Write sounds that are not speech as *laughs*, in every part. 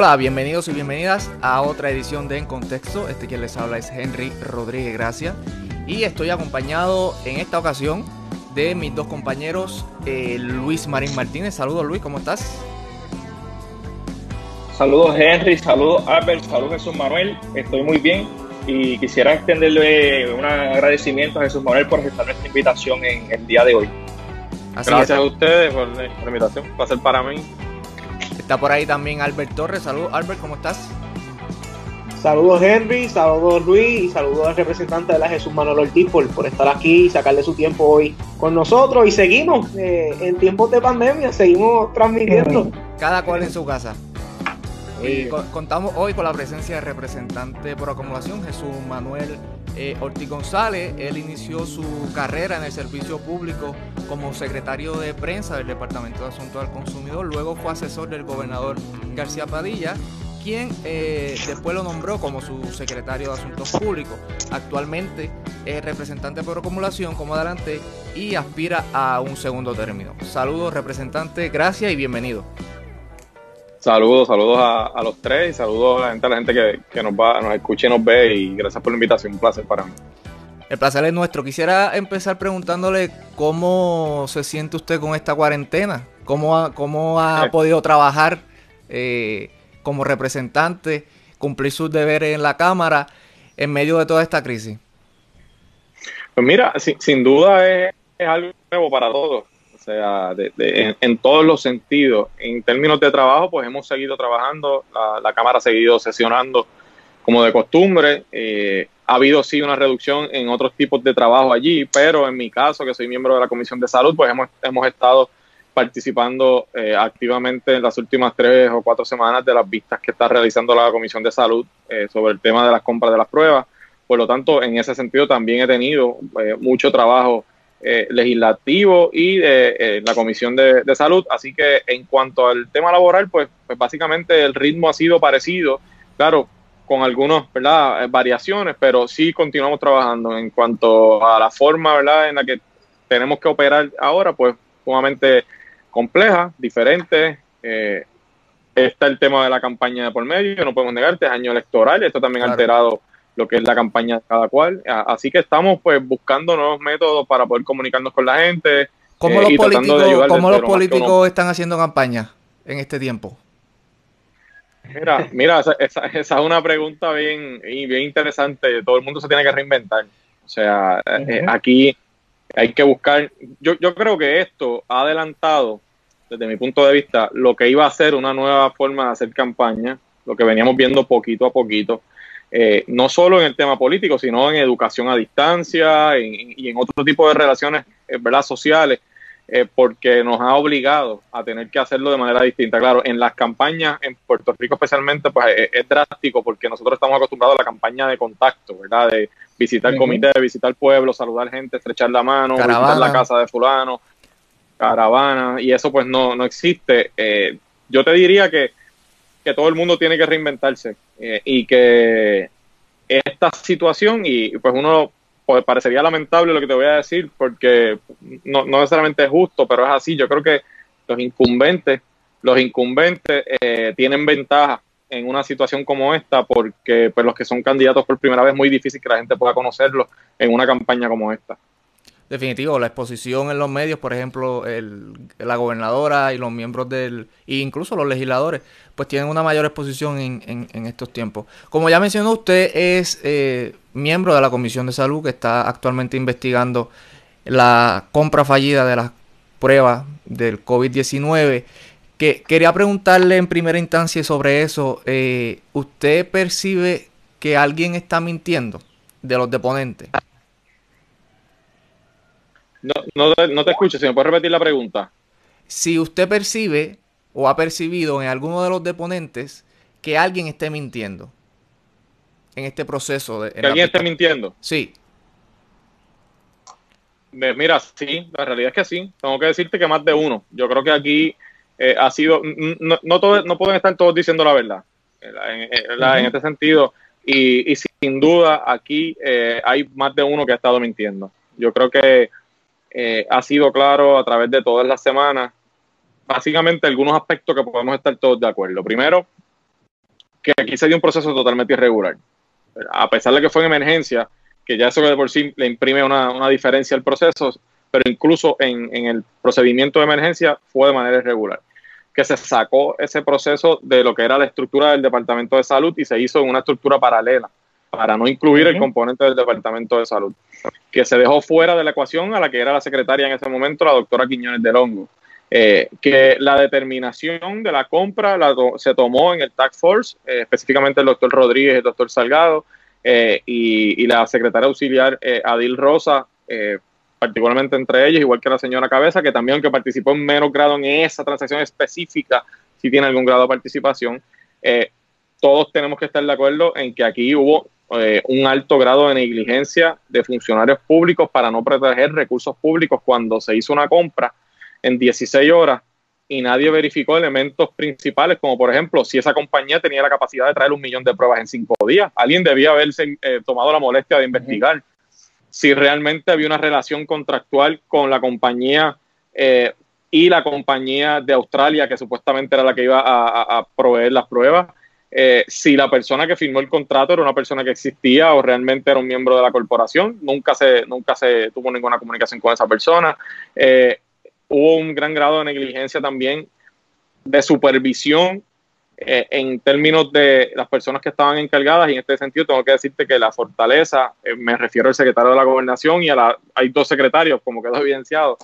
Hola, bienvenidos y bienvenidas a otra edición de En Contexto. Este quien les habla es Henry Rodríguez Gracia y estoy acompañado en esta ocasión de mis dos compañeros eh, Luis Marín Martínez. Saludos Luis, ¿cómo estás? Saludos Henry, saludos Albert, saludos Jesús Manuel. Estoy muy bien y quisiera extenderle un agradecimiento a Jesús Manuel por aceptar nuestra invitación en el día de hoy. Gracias a ustedes por la invitación, va a ser para mí Está por ahí también Albert Torres. Saludos, Albert, ¿cómo estás? Saludos Henry, saludos Luis y saludos al representante de la Jesús Manuel Ortiz por, estar aquí y sacarle su tiempo hoy con nosotros. Y seguimos eh, en tiempos de pandemia, seguimos transmitiendo. Cada cual en su casa. Y contamos hoy con la presencia del representante por acumulación, Jesús Manuel eh, Ortiz González. Él inició su carrera en el servicio público como secretario de prensa del Departamento de Asuntos al Consumidor. Luego fue asesor del gobernador García Padilla, quien eh, después lo nombró como su secretario de Asuntos Públicos. Actualmente es representante por acumulación, como adelante, y aspira a un segundo término. Saludos, representante, gracias y bienvenido. Saludos, saludos a, los tres y saludos a la gente, a la gente que, nos va, nos escucha y nos ve y gracias por la invitación, un placer para mí. El placer es nuestro. Quisiera empezar preguntándole cómo se siente usted con esta cuarentena, cómo ha, cómo ha eh. podido trabajar eh, como representante, cumplir sus deberes en la Cámara en medio de toda esta crisis. Pues mira, sin, duda es algo nuevo para todos sea, en, todos los sentidos. En términos de trabajo, pues hemos seguido trabajando, la, Cámara ha seguido sesionando como de costumbre. Eh, ha habido sí una reducción en otros tipos de trabajo allí, pero en mi caso, que soy miembro de la Comisión de Salud, pues hemos, hemos estado participando eh, activamente en las últimas tres o cuatro semanas de las vistas que está realizando la Comisión de Salud eh, sobre el tema de las compras de las pruebas. Por lo tanto, en ese sentido también he tenido mucho trabajo eh, legislativo y de eh, la Comisión de, Salud. Así que en cuanto al tema laboral, pues, pues básicamente el ritmo ha sido parecido, claro, con algunas ¿verdad? Eh, variaciones, pero sí continuamos trabajando. En cuanto a la forma ¿verdad? en la que tenemos que operar ahora, pues sumamente compleja, diferente. está el tema de la campaña de por medio, no podemos negarte, es año electoral, esto también ha alterado lo que es la campaña de cada cual. Así que estamos pues buscando nuevos métodos para poder comunicarnos con la gente. ¿Cómo eh, los políticos, ¿cómo los políticos están haciendo campaña en este tiempo? Mira, mira esa, esa, es una pregunta bien, bien interesante. Todo el mundo se tiene que reinventar. O sea, eh, aquí hay que buscar. Yo, yo creo que esto ha adelantado, desde mi punto de vista, lo que iba a ser una nueva forma de hacer campaña, lo que veníamos viendo poquito a poquito. Eh, no solo en el tema político, sino en educación a distancia y en otro tipo de relaciones eh, ¿verdad? sociales, eh, porque nos ha obligado a tener que hacerlo de manera distinta. Claro, en las campañas, en Puerto Rico especialmente, pues es, drástico porque nosotros estamos acostumbrados a la campaña de contacto, ¿verdad? De visitar el comité, visitar pueblo, saludar gente, estrechar la mano, visitar la casa de fulano, caravana, y eso pues no, no existe. yo te diría que que todo el mundo tiene que reinventarse eh, y que esta situación, y pues uno pues, parecería lamentable lo que te voy a decir, porque no, necesariamente es justo, pero es así. Yo creo que los incumbentes, los incumbentes eh, tienen ventaja en una situación como esta, porque pues los que son candidatos por primera vez es muy difícil que la gente pueda conocerlos en una campaña como esta. Definitivo, la exposición en los medios, por ejemplo, la gobernadora y los miembros del, e incluso los legisladores, pues tienen una mayor exposición en, en, estos tiempos. Como ya mencionó usted, es eh, miembro de la Comisión de Salud que está actualmente investigando la compra fallida de las pruebas del COVID-19. Que quería preguntarle en primera instancia sobre eso. Eh, ¿Usted percibe que alguien está mintiendo de los deponentes? No, no, no te escucho, si me puedes repetir la pregunta. Si usted percibe o ha percibido en alguno de los deponentes que alguien esté mintiendo en este proceso. De, ¿Que alguien esté mintiendo? Sí. Mira, sí, la realidad es que sí. Tengo que decirte que más de uno. Yo creo que aquí eh, ha sido. No, no, no pueden estar todos diciendo la verdad. En, este sentido. Y, sin duda, aquí eh, hay más de uno que ha estado mintiendo. Yo creo que eh, ha sido claro a través de todas las semanas, básicamente algunos aspectos que podemos estar todos de acuerdo. Primero, que aquí se dio un proceso totalmente irregular. A pesar de que fue en emergencia, que ya eso de por sí le imprime una, diferencia al proceso, pero incluso en, en, el procedimiento de emergencia fue de manera irregular. Que se sacó ese proceso de lo que era la estructura del Departamento de Salud y se hizo en una estructura paralela para no incluir el componente del Departamento de Salud, que se dejó fuera de la ecuación a la que era la secretaria en ese momento, la doctora Quiñones de Longo. Eh, que la determinación de la compra se tomó en el Task Force, eh, específicamente el doctor Rodríguez, el doctor Salgado eh, y, la secretaria auxiliar Adil Rosa, particularmente entre ellos, igual que la señora Cabeza, que también, aunque participó en menos grado en esa transacción específica, si tiene algún grado de participación, todos tenemos que estar de acuerdo en que aquí hubo un alto grado de negligencia de funcionarios públicos para no proteger recursos públicos cuando se hizo una compra en 16 horas y nadie verificó elementos principales, como por ejemplo, si esa compañía tenía la capacidad de traer un millón de pruebas en cinco días. Alguien debía haberse eh, tomado la molestia de investigar si realmente había una relación contractual con la compañía eh, y la compañía de Australia, que supuestamente era la que iba a, proveer las pruebas. Eh, si la persona que firmó el contrato era una persona que existía o realmente era un miembro de la corporación. Nunca se, nunca se tuvo ninguna comunicación con esa persona hubo un gran grado de negligencia también de supervisión eh, en términos de las personas que estaban encargadas y en este sentido tengo que decirte que la fortaleza, eh, me refiero al secretario de la gobernación y a la, hay dos secretarios, como quedó evidenciado,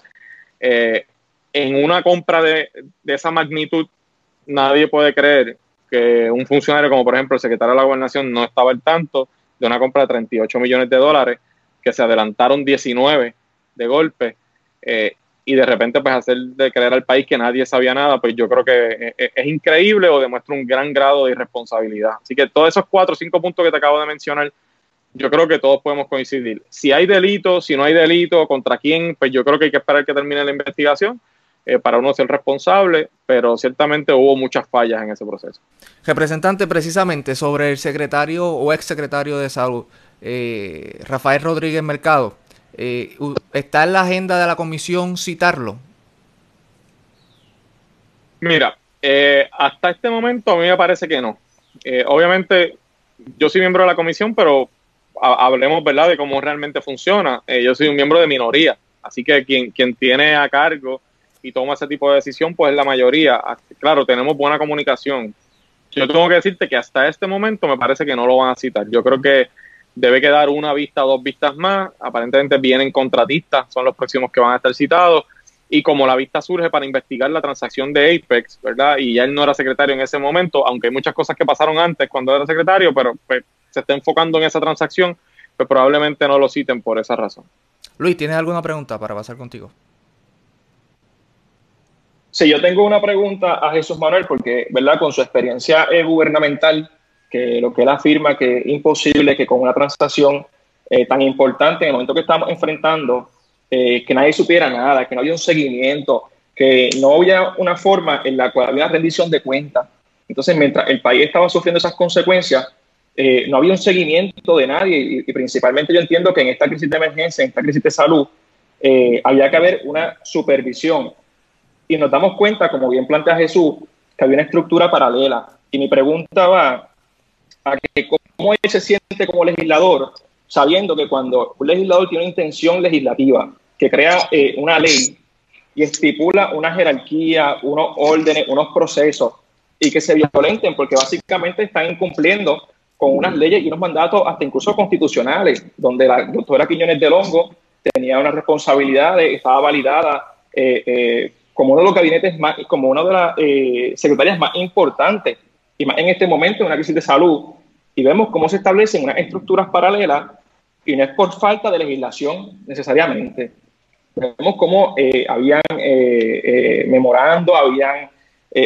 eh, en una compra de, de, esa magnitud nadie puede creer que un funcionario como por ejemplo el secretario de la gobernación no estaba al tanto de una compra de 38 millones de dólares, que se adelantaron 19 de golpe, y de repente pues hacer de creer al país que nadie sabía nada, pues yo creo que es, increíble o demuestra un gran grado de irresponsabilidad. Así que todos esos cuatro o cinco puntos que te acabo de mencionar, yo creo que todos podemos coincidir. Si hay delito, si no hay delito, contra quién, pues yo creo que hay que esperar que termine la investigación eh, para uno ser responsable, pero ciertamente hubo muchas fallas en ese proceso. Representante, precisamente sobre el secretario o ex secretario de salud, eh, Rafael Rodríguez Mercado, eh, ¿Está en la agenda de la comisión citarlo? Mira, eh, hasta este momento a mí me parece que no. Obviamente, yo soy miembro de la comisión, pero hablemos, ¿verdad?, de cómo realmente funciona. yo soy un miembro de minoría, así que quien, quien tiene a cargo y toma ese tipo de decisión, pues es la mayoría. Claro, tenemos buena comunicación. Yo tengo que decirte que hasta este momento me parece que no lo van a citar. Yo creo que debe quedar una vista, dos vistas más. Aparentemente vienen contratistas, son los próximos que van a estar citados. Y como la vista surge para investigar la transacción de Apex, ¿verdad? Y ya él no era secretario en ese momento, aunque hay muchas cosas que pasaron antes cuando era secretario, pero pues, se está enfocando en esa transacción, pues probablemente no lo citen por esa razón. Luis, ¿tienes alguna pregunta para pasar contigo? Sí, yo tengo una pregunta a Jesús Manuel, porque, ¿verdad? Con su experiencia eh, gubernamental, que lo que él afirma que es imposible que con una transacción eh, tan importante en el momento que estamos enfrentando, eh, que nadie supiera nada, que no había un seguimiento, que no había una forma en la cual había rendición de cuentas. Entonces, mientras el país estaba sufriendo esas consecuencias, no había un seguimiento de nadie y, principalmente yo entiendo que en esta crisis de emergencia, en esta crisis de salud, había que haber una supervisión. Y nos damos cuenta, como bien plantea Jesús, que había una estructura paralela. Y mi pregunta va, a que cómo él se siente como legislador, sabiendo que cuando un legislador tiene una intención legislativa, que crea eh, una ley y estipula una jerarquía, unos órdenes, unos procesos, y que se violenten, porque básicamente están incumpliendo con unas leyes y unos mandatos hasta incluso constitucionales, donde la doctora Quiñones de Longo tenía una responsabilidad, estaba validada eh, eh, como uno de los gabinetes más, como una de las secretarias más importantes y más en este momento, en una crisis de salud, y vemos cómo se establecen unas estructuras paralelas y no es por falta de legislación necesariamente. Vemos cómo eh, habían eh, eh, memorando, habían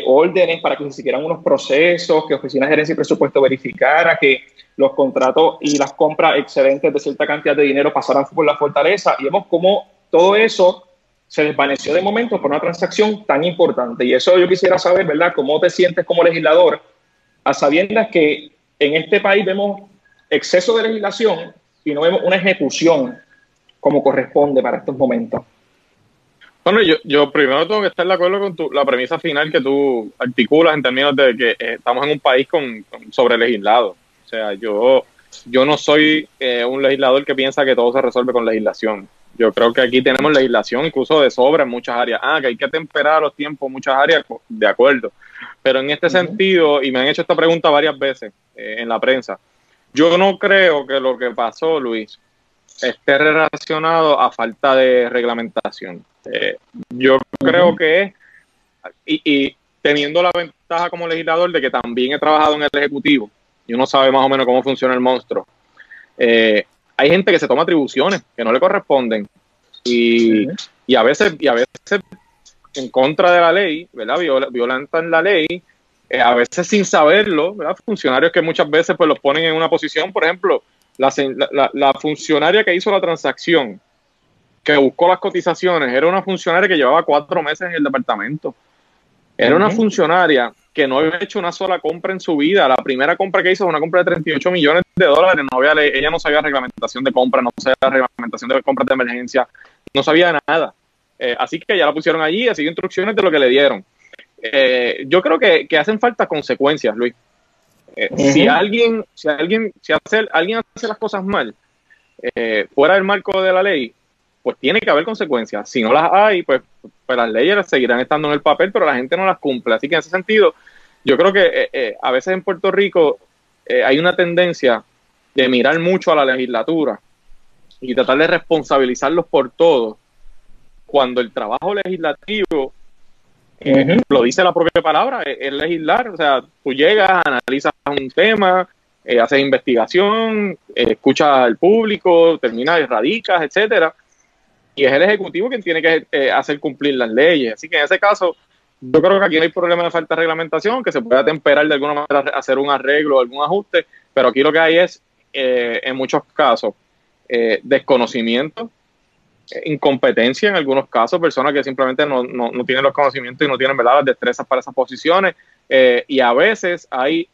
órdenes para que se siguieran unos procesos, que Oficina de Gerencia y Presupuesto verificara que los contratos y las compras excedentes de cierta cantidad de dinero pasaran por la fortaleza. Y vemos cómo todo eso se desvaneció de momento por una transacción tan importante. Y eso yo quisiera saber, ¿verdad? ¿Cómo te sientes como legislador a sabiendas que en este país vemos exceso de legislación y no vemos una ejecución como corresponde para estos momentos. Bueno, yo, yo primero tengo que estar de acuerdo con tu, la premisa final que tú articulas en términos de que eh, estamos en un país con, sobre legislado. O sea, yo, yo no soy eh, un legislador que piensa que todo se resuelve con legislación. Yo creo que aquí tenemos legislación incluso de sobra en muchas áreas. Ah, que hay que temperar los tiempos en muchas áreas, de acuerdo. Pero en este sentido, y me han hecho esta pregunta varias veces eh, en la prensa, yo no creo que lo que pasó, Luis, esté relacionado a falta de reglamentación. Eh, yo creo que es, y, teniendo la ventaja como legislador de que también he trabajado en el Ejecutivo, y uno sabe más o menos cómo funciona el monstruo, eh, hay gente que se toma atribuciones que no le corresponden y, y, a veces y a veces en contra de la ley, ¿verdad? violentan la ley, eh, a veces sin saberlo, ¿verdad? Funcionarios que muchas veces pues los ponen en una posición, por ejemplo, la, la, la funcionaria que hizo la transacción que buscó las cotizaciones era una funcionaria que llevaba cuatro meses en el departamento. Era una funcionaria que no había hecho una sola compra en su vida. La primera compra que hizo fue una compra de 38 millones de dólares. No había, ella no sabía reglamentación de compra, no sabía reglamentación de compras de emergencia, no sabía nada. Eh, así que ya la pusieron allí siguió instrucciones de lo que le dieron. Eh, yo creo que, hacen falta consecuencias, Luis. Eh, si alguien, si alguien, si hace, alguien hace las cosas mal, fuera del marco de la ley, pues tiene que haber consecuencias. Si no las hay, pues, pues, las leyes seguirán estando en el papel, pero la gente no las cumple. Así que en ese sentido, yo creo que eh, eh, a veces en Puerto Rico eh, hay una tendencia de mirar mucho a la legislatura y tratar de responsabilizarlos por todo, cuando el trabajo legislativo lo dice la propia palabra, es, legislar, o sea, tú llegas, analizas un tema, haces investigación, escuchas al público, terminas, radicas, etcétera, y es el Ejecutivo quien tiene que eh, hacer cumplir las leyes. Así que en ese caso, yo creo que aquí no hay problema de falta de reglamentación, que se pueda temperar de alguna manera, hacer un arreglo o algún ajuste, pero aquí lo que hay es, eh, en muchos casos, eh, desconocimiento, incompetencia en algunos casos, personas que simplemente no, tienen los conocimientos y no tienen ¿verdad? las destrezas para esas posiciones, y a veces hay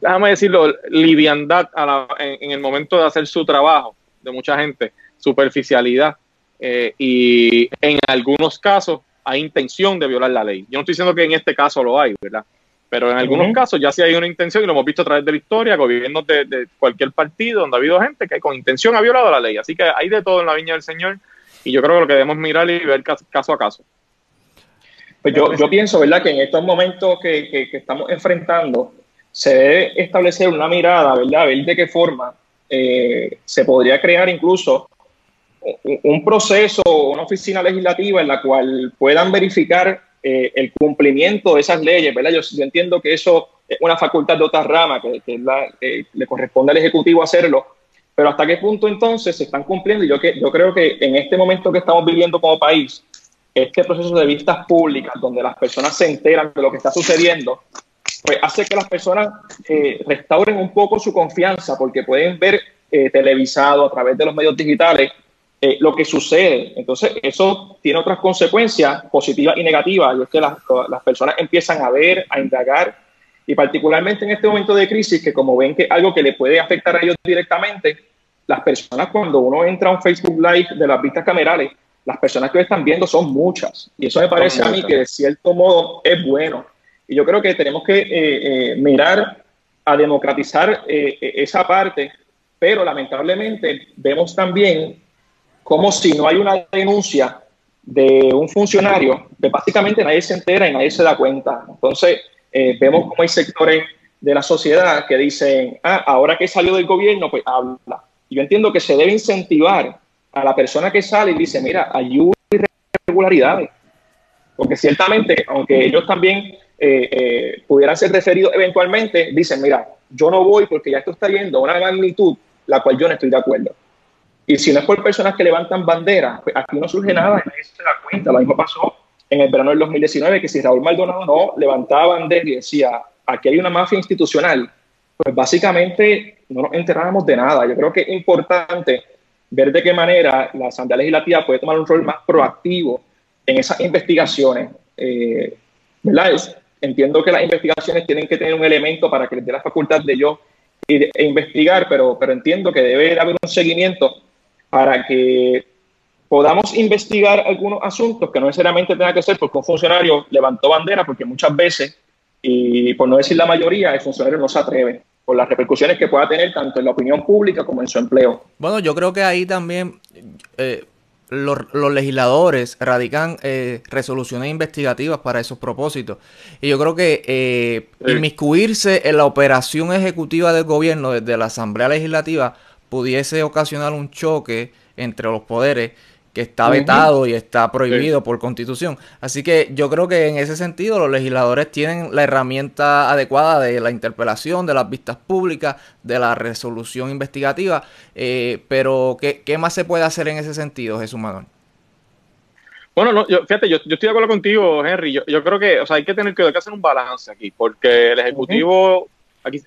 déjame decirlo, liviandad en, el momento de hacer su trabajo de mucha gente superficialidad eh, y en algunos casos hay intención de violar la ley. Yo no estoy diciendo que en este caso lo hay, ¿verdad? Pero en algunos casos ya sí hay una intención y lo hemos visto a través de la historia, gobiernos de, de, cualquier partido donde ha habido gente que con intención ha violado la ley. Así que hay de todo en la viña del Señor y yo creo que lo que debemos mirar y ver caso a caso. Pues yo, yo pienso, ¿verdad?, que en estos momentos que, que, estamos enfrentando se debe establecer una mirada, ¿verdad?, a ver de qué forma eh, se podría crear incluso un proceso, una oficina legislativa en la cual puedan verificar eh, el cumplimiento de esas leyes, ¿verdad? Yo, entiendo que eso es una facultad de otra rama, que, le corresponde al Ejecutivo hacerlo, pero hasta qué punto entonces se están cumpliendo. Y yo, que, yo creo que en este momento que estamos viviendo como país, este proceso de vistas públicas, donde las personas se enteran de lo que está sucediendo, pues hace que las personas eh, restauren un poco su confianza, porque pueden ver eh, televisado a través de los medios digitales eh, lo que sucede. Entonces, eso tiene otras consecuencias positivas y negativas, y es que las, personas empiezan a ver, a indagar, y particularmente en este momento de crisis, que como ven que algo que le puede afectar a ellos directamente, las personas cuando uno entra a un Facebook Live de las vistas camerales, las personas que lo están viendo son muchas, y eso me parece a mí que de cierto modo es bueno. Y yo creo que tenemos que eh, eh, mirar a democratizar esa parte, pero lamentablemente vemos también como si no hay una denuncia de un funcionario, que básicamente nadie se entera y nadie se da cuenta. Entonces, eh, vemos como hay sectores de la sociedad que dicen, ah, ahora que salió del gobierno, pues habla. Yo entiendo que se debe incentivar a la persona que sale y dice, mira, hay irregularidades. Porque ciertamente, aunque ellos también eh, eh, pudieran ser referidos eventualmente, dicen, mira, yo no voy porque ya esto está yendo a una magnitud la cual yo no estoy de acuerdo. Y si no es por personas que levantan banderas, pues aquí no surge nada nadie se da cuenta. Lo mismo pasó en el verano del 2019, que si Raúl Maldonado no levantaba bandera y decía, aquí hay una mafia institucional, pues básicamente no nos enterábamos de nada. Yo creo que es importante ver de qué manera la Asamblea Legislativa puede tomar un rol más proactivo en esas investigaciones. Eh, ¿verdad? entiendo que las investigaciones tienen que tener un elemento para que les dé la facultad de yo e investigar, pero, pero entiendo que debe haber un seguimiento para que podamos investigar algunos asuntos que no necesariamente tenga que ser porque un funcionario levantó bandera, porque muchas veces, y por no decir la mayoría, el funcionario no se atreve por las repercusiones que pueda tener tanto en la opinión pública como en su empleo. Bueno, yo creo que ahí también eh, los, legisladores radican eh, resoluciones investigativas para esos propósitos. Y yo creo que eh, inmiscuirse en la operación ejecutiva del gobierno desde la Asamblea Legislativa pudiese ocasionar un choque entre los poderes que está vetado y está prohibido por constitución. Así que yo creo que en ese sentido los legisladores tienen la herramienta adecuada de la interpelación, de las vistas públicas, de la resolución investigativa, eh, pero ¿qué, más se puede hacer en ese sentido, Jesús Manuel? Bueno, no, yo, fíjate, yo, estoy de acuerdo contigo, Henry. Yo, creo que o sea, hay que tener que, hacer un balance aquí, porque el Ejecutivo, aquí,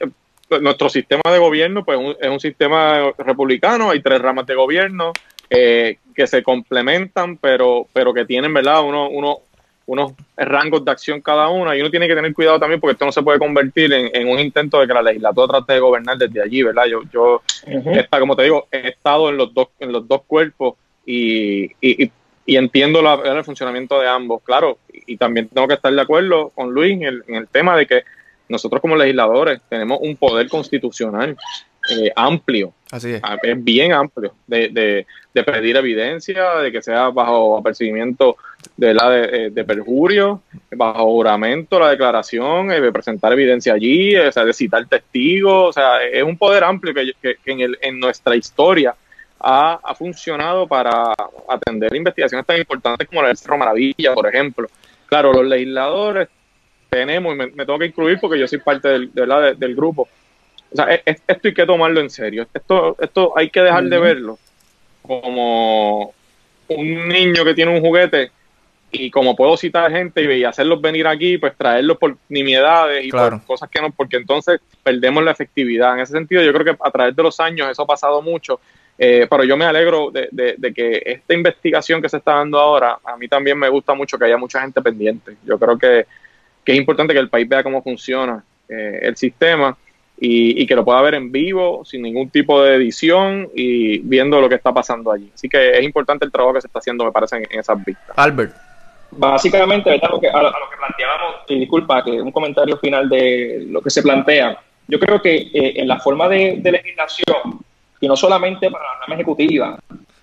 nuestro sistema de gobierno pues, es un sistema republicano, hay tres ramas de gobierno, eh, que se complementan, pero, pero que tienen, ¿verdad? Uno, uno, unos rangos de acción cada una y uno tiene que tener cuidado también porque esto no se puede convertir en, un intento de que la legislatura trate de gobernar desde allí, ¿verdad? Yo, yo como te digo, he estado en los dos, en los dos cuerpos y, y, y entiendo la, el funcionamiento de ambos, claro, y también tengo que estar de acuerdo con Luis en el, en el tema de que nosotros como legisladores tenemos un poder constitucional eh, amplio. Así es. Ah, es bien amplio de, de, pedir evidencia, de que sea bajo apercibimiento de la de, eh, perjurio, bajo juramento, la declaración, eh, de presentar evidencia allí, o sea, de citar testigos. O sea, es un poder amplio que, que, en, el, en nuestra historia ha, ha, funcionado para atender investigaciones tan importantes como la del Cerro Maravilla, por ejemplo. Claro, los legisladores tenemos, y me, tengo que incluir porque yo soy parte del, del grupo, o sea, esto hay que tomarlo en serio. Esto, esto hay que dejar de verlo como un niño que tiene un juguete y como puedo citar gente y hacerlos venir aquí, pues traerlos por nimiedades y por cosas que no, porque entonces perdemos la efectividad. En ese sentido, yo creo que a través de los años eso ha pasado mucho, eh, pero yo me alegro de, de, que esta investigación que se está dando ahora, a mí también me gusta mucho que haya mucha gente pendiente. Yo creo que, que es importante que el país vea cómo funciona eh, el sistema y, que lo pueda ver en vivo, sin ningún tipo de edición y viendo lo que está pasando allí. Así que es importante el trabajo que se está haciendo, me parece, en, esas vistas. Albert. Básicamente, a, lo que planteábamos, y disculpa, que un comentario final de lo que se plantea, yo creo que eh, en la forma de, legislación, y no solamente para la rama ejecutiva,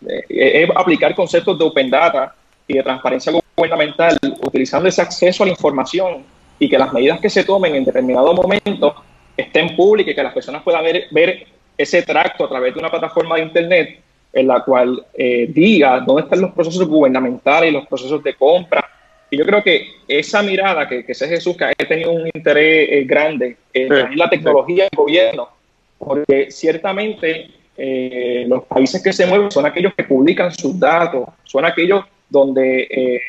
eh, es aplicar conceptos de open data y de transparencia gubernamental, utilizando ese acceso a la información y que las medidas que se tomen en determinado momento en público y que las personas puedan ver, ver ese tracto a través de una plataforma de Internet en la cual eh, diga dónde están los procesos gubernamentales y los procesos de compra. Y yo creo que esa mirada que, que ese Jesús, que ha tenido un interés eh, grande en la tecnología del gobierno, porque ciertamente eh, los países que se mueven son aquellos que publican sus datos, son aquellos donde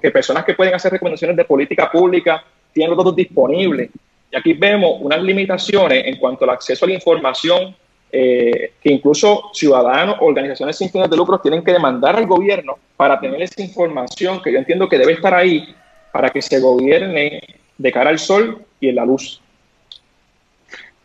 que personas que pueden hacer recomendaciones de política pública tienen los datos disponibles. Y aquí vemos unas limitaciones en cuanto al acceso a la información eh, que incluso ciudadanos, organizaciones sin fines de lucro tienen que demandar al gobierno para tener esa información que yo entiendo que debe estar ahí para que se gobierne de cara al sol y en la luz.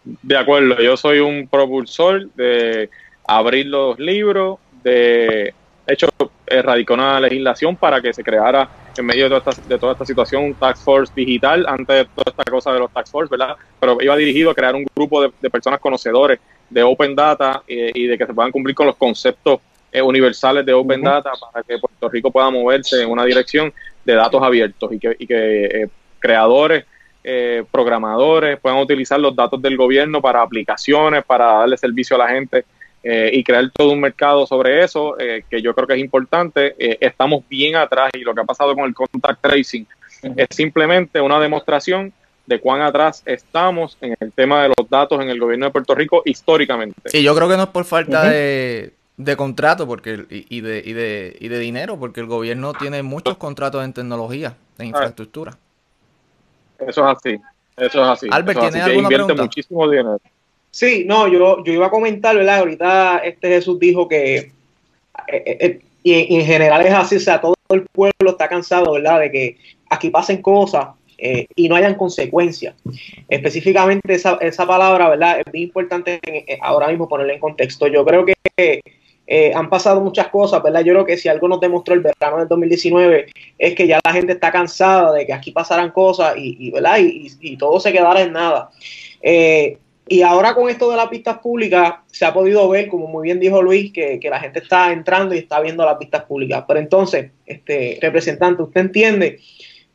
De acuerdo, yo soy un propulsor de abrir los libros, de hecho, erradicó una legislación para que se creara en medio de toda, esta, de toda esta situación un tax force digital, antes de toda esta cosa de los tax force, ¿verdad? Pero iba dirigido a crear un grupo de, personas conocedores de Open Data y, de que se puedan cumplir con los conceptos eh, universales de Open Data para que Puerto Rico pueda moverse en una dirección de datos abiertos y que, y que eh, creadores, eh, programadores puedan utilizar los datos del gobierno para aplicaciones, para darle servicio a la gente eh, y crear todo un mercado sobre eso, eh, que yo creo que es importante. Eh, estamos bien atrás y lo que ha pasado con el contact tracing es simplemente una demostración de cuán atrás estamos en el tema de los datos en el gobierno de Puerto Rico históricamente. Sí, yo creo que no es por falta de, de contrato porque y, de, y, de, y de dinero, porque el gobierno tiene muchos contratos en tecnología, en infraestructura. Eso es así, eso es así. Albert, ¿tienes alguna pregunta? muchísimo dinero. Sí, no, yo, yo iba a comentar, ¿verdad? Ahorita este Jesús dijo que, eh, eh, eh, y, en general es así, o sea, todo el pueblo está cansado, ¿verdad? De que aquí pasen cosas y no hayan consecuencias. Específicamente esa, esa palabra, ¿verdad? Es muy importante ahora mismo ponerla en contexto. Yo creo que han pasado muchas cosas, ¿verdad? Yo creo que si algo nos demostró el verano del 2019 es que ya la gente está cansada de que aquí pasaran cosas y, ¿verdad? Y, todo se quedara en nada. Eh, y ahora con esto de las pistas públicas se ha podido ver, como muy bien dijo Luis, que, la gente está entrando y está viendo las pistas públicas. Pero entonces, este representante, usted entiende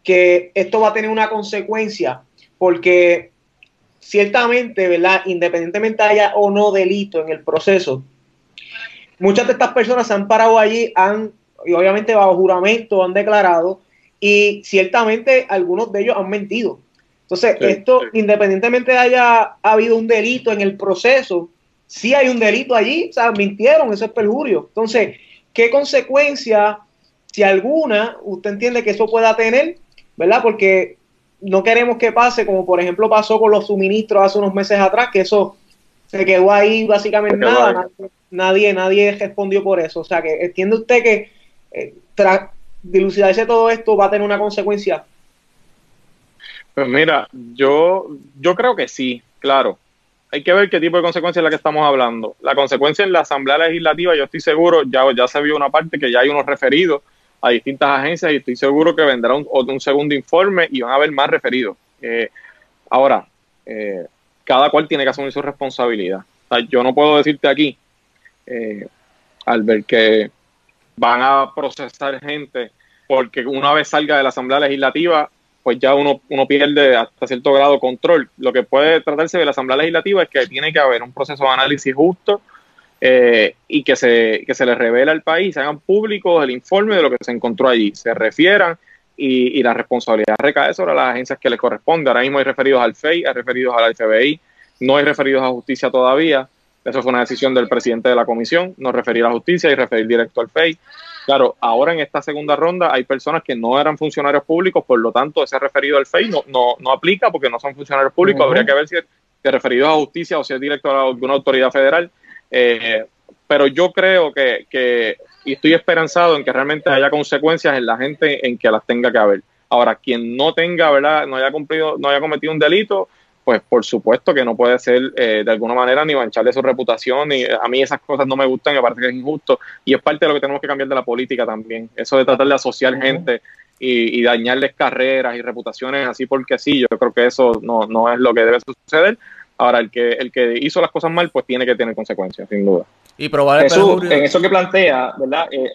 que esto va a tener una consecuencia porque ciertamente, ¿verdad? Independientemente haya o no delito en el proceso, muchas de estas personas se han parado allí, han, y obviamente bajo juramento, han declarado, y ciertamente algunos de ellos han mentido. Entonces, esto, independientemente de haya habido un delito en el proceso, sí hay un delito allí, o sea, mintieron, eso es perjurio. Entonces, ¿qué consecuencia, si alguna, usted entiende que eso pueda tener, ¿verdad? Porque no queremos que pase como por ejemplo pasó con los suministros hace unos meses atrás, que eso se quedó ahí básicamente nada, nadie, nadie respondió por eso. O sea que entiende usted que eh, tras dilucidarse todo esto va a tener una consecuencia. Pues mira, yo, yo creo que sí, claro. Hay que ver qué tipo de consecuencia es la que estamos hablando. La consecuencia en la Asamblea Legislativa, yo estoy seguro, ya, ya se vio una parte que ya hay unos referidos a distintas agencias y estoy seguro que vendrá un, un segundo informe y van a haber más referidos. Eh, ahora, eh, cada cual tiene que asumir su responsabilidad. yo no puedo decirte aquí, eh, al ver que van a procesar gente porque una vez salga de la Asamblea Legislativa, pues ya uno, uno pierde hasta cierto grado control. Lo que puede tratarse de la Asamblea Legislativa es que tiene que haber un proceso de análisis justo eh, y que se, que se les revele al país, se hagan públicos el informe de lo que se encontró allí, se refieran y, la responsabilidad recae sobre las agencias que les corresponde. Ahora mismo hay referidos al FEI, hay referidos al FBI, no hay referidos a justicia todavía. Eso fue una decisión del presidente de la comisión, no referir a justicia y referir directo al FEI. Claro, ahora en esta segunda ronda hay personas que no eran funcionarios públicos, por lo tanto ese referido al FEI no, no, no aplica porque no son funcionarios públicos. Habría que ver si es referido a justicia o si es directo a alguna autoridad federal. Eh, pero yo creo que, que, y estoy esperanzado en que realmente haya consecuencias en la gente en que las tenga que haber. Ahora, quien no tenga, ¿verdad? No haya cumplido, no haya cometido un delito, pues por supuesto que no puede ser eh, de alguna manera ni mancharle su reputación, y a mí esas cosas no me gustan, me parece que es injusto, y es parte de lo que tenemos que cambiar de la política también, eso de tratar de asociar gente y, y, dañarles carreras y reputaciones así porque sí, yo creo que eso no, no es lo que debe suceder, Ahora, el que, el que hizo las cosas mal, pues tiene que tener consecuencias, sin duda. Y probar en eso que plantea, ¿verdad? Eh,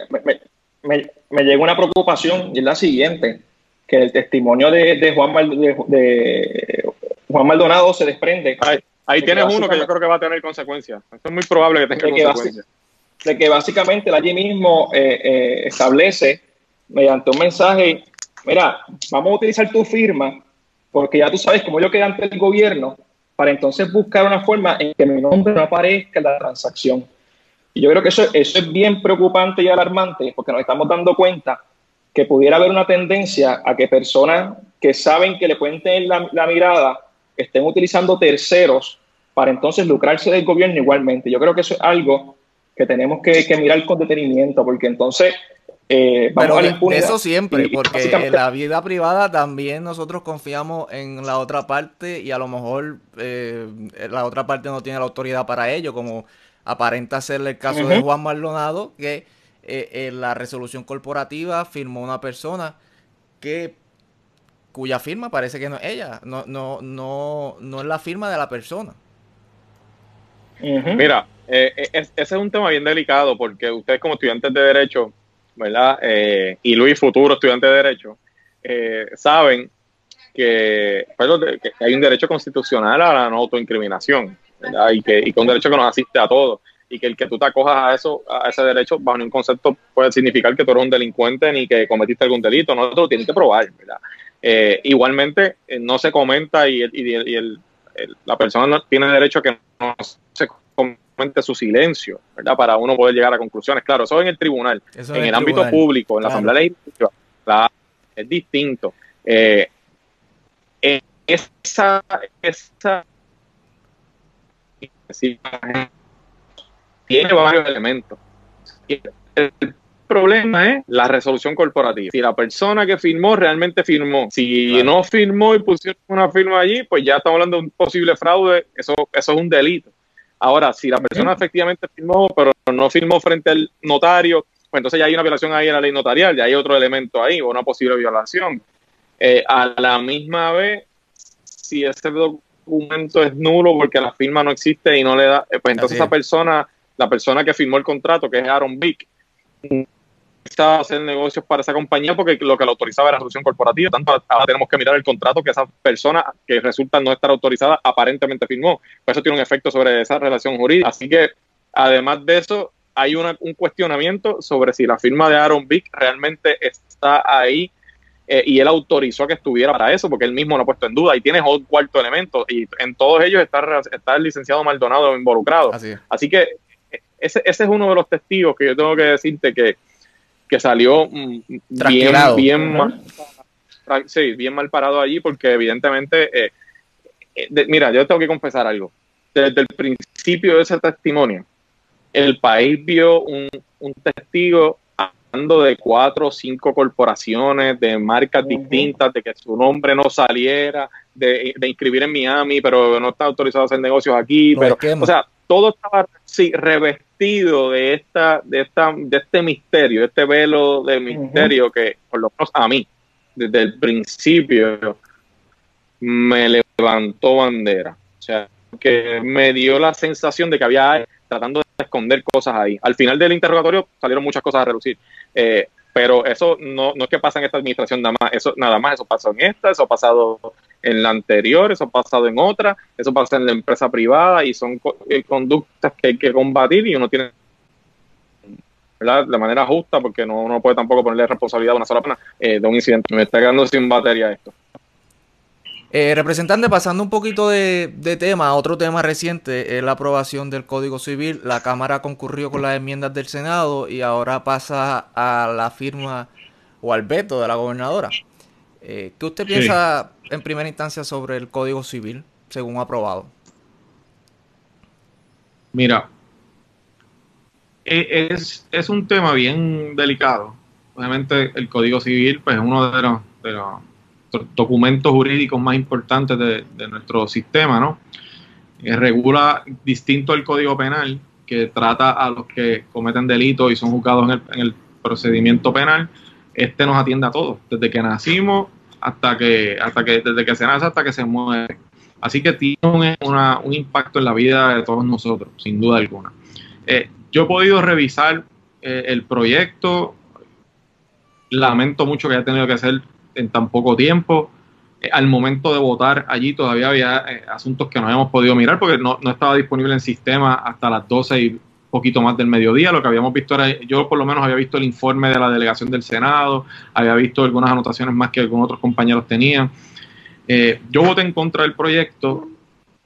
me, me, llega una preocupación y es la siguiente, que el testimonio de, de Juan, de, Juan Maldonado se desprende. Ahí, tienes uno que yo creo que va a tener consecuencias. es muy probable que tenga consecuencias. de que básicamente allí mismo eh, eh, establece, mediante un mensaje, mira, vamos a utilizar tu firma, porque ya tú sabes, como yo quedé ante el gobierno, para entonces buscar una forma en que mi nombre no aparezca en la transacción. Y yo creo que eso, eso es bien preocupante y alarmante porque nos estamos dando cuenta que pudiera haber una tendencia a que personas que saben que le pueden tener la, mirada estén utilizando terceros para entonces lucrarse del gobierno igualmente. Yo creo que eso es algo que tenemos que, que mirar con detenimiento porque entonces eh, Pero eso siempre, porque en la vida privada también nosotros confiamos en la otra parte y a lo mejor eh, la otra parte no tiene la autoridad para ello, como aparenta ser el caso de Juan Maldonado, que eh, en la resolución corporativa firmó una persona que cuya firma parece que no es ella, no, no, no, no es la firma de la persona. Mira, ese es un tema bien delicado porque ustedes como estudiantes de derecho ¿verdad? Eh, y Luis, futuro estudiante de Derecho, eh, saben que, que, hay un derecho constitucional a la no autoincriminación, ¿verdad? Y que, y que un derecho que nos asiste a todos y que el que tú te acojas a eso, a ese derecho, bajo ningún concepto puede significar que tú eres un delincuente ni que cometiste algún delito, no, lo tienes que probar, ¿verdad? Eh, igualmente, no se comenta y, y, la persona no tiene derecho a que no se su silencio, ¿verdad? Para uno poder llegar a conclusiones. Claro, eso en el tribunal, en, el, ámbito público, en la Asamblea Legislativa, es distinto. Eh, esa, esa tiene varios elementos. El problema es la resolución corporativa. Si la persona que firmó realmente firmó, si no firmó y pusieron una firma allí, pues ya estamos hablando de un posible fraude, eso, eso es un delito. Ahora, si la persona efectivamente firmó, pero no firmó frente al notario, pues entonces ya hay una violación ahí en la ley notarial, ya hay otro elemento ahí, o una posible violación. Eh, a la misma vez, si ese documento es nulo porque la firma no existe y no le da, eh, pues entonces esa persona, la persona que firmó el contrato, que es Aaron Vick, a hacer negocios para esa compañía porque lo que la autorizaba era resolución corporativa. Tanto ahora tenemos que mirar el contrato que esa persona que resulta no estar autorizada aparentemente firmó. Pues eso tiene un efecto sobre esa relación jurídica. Así que, además de eso, hay un cuestionamiento sobre si la firma de Aaron Vick realmente está ahí eh, y él autorizó que estuviera para eso, porque él mismo lo ha puesto en duda. Y tienes un cuarto elemento, y en todos ellos está, está el licenciado Maldonado involucrado. Así, que e, ese, ese es uno de los testigos que yo tengo que decirte que que salió mm, bien, bien mal, sí, bien mal parado allí porque evidentemente, eh, eh, mira, yo tengo que confesar algo. Desde el principio de ese testimonio, el país vio un, testigo hablando de cuatro o cinco corporaciones, de marcas distintas, de que su nombre no saliera, de, inscribir en Miami, pero no está autorizado a hacer negocios aquí. pero, o sea, todo estaba sí, revestido de esta, de esta, de este misterio, de este velo de misterio que, por lo menos a mí, desde el principio, me levantó bandera. O sea, que me dio la sensación de que había tratando de esconder cosas ahí. Al final del interrogatorio salieron muchas cosas a relucir. Eh, pero eso no, no es que pasa en esta administración nada más, eso nada más, eso pasó en esta, eso ha pasado en la anterior, eso ha pasado en otra, eso pasa en la empresa privada y son eh, conductas que hay que combatir y uno tiene ¿verdad? de manera justa porque no uno puede tampoco ponerle responsabilidad a una sola persona eh, de un incidente. Me está quedando sin batería esto. Eh, representante, pasando un poquito de, de, tema, otro tema reciente es la aprobación del Código Civil. La Cámara concurrió con las enmiendas del Senado y ahora pasa a la firma o al veto de la gobernadora. Eh, ¿Qué usted piensa en primera instancia sobre el Código Civil, según aprobado? Mira, e, es, es un tema bien delicado. Obviamente el Código Civil pues, es uno de los, de los documentos jurídicos más importantes de, nuestro sistema, ¿no? Eh, regula distinto al Código Penal, que trata a los que cometen delitos y son juzgados en el, procedimiento penal. Este nos atiende a todos, desde que nacimos hasta que, hasta que, desde que se nace hasta que se muere. Así que tiene un, impacto en la vida de todos nosotros, sin duda alguna. Eh, yo he podido revisar eh, el proyecto, lamento mucho que haya tenido que hacer en tan poco tiempo. Eh, al momento de votar allí todavía había asuntos que no habíamos podido mirar porque no, estaba disponible en sistema hasta las 12 y poquito más del mediodía. Lo que habíamos visto era, yo por lo menos había visto el informe de la delegación del Senado, había visto algunas anotaciones más que algunos otros compañeros tenían. Eh, yo voté en contra del proyecto.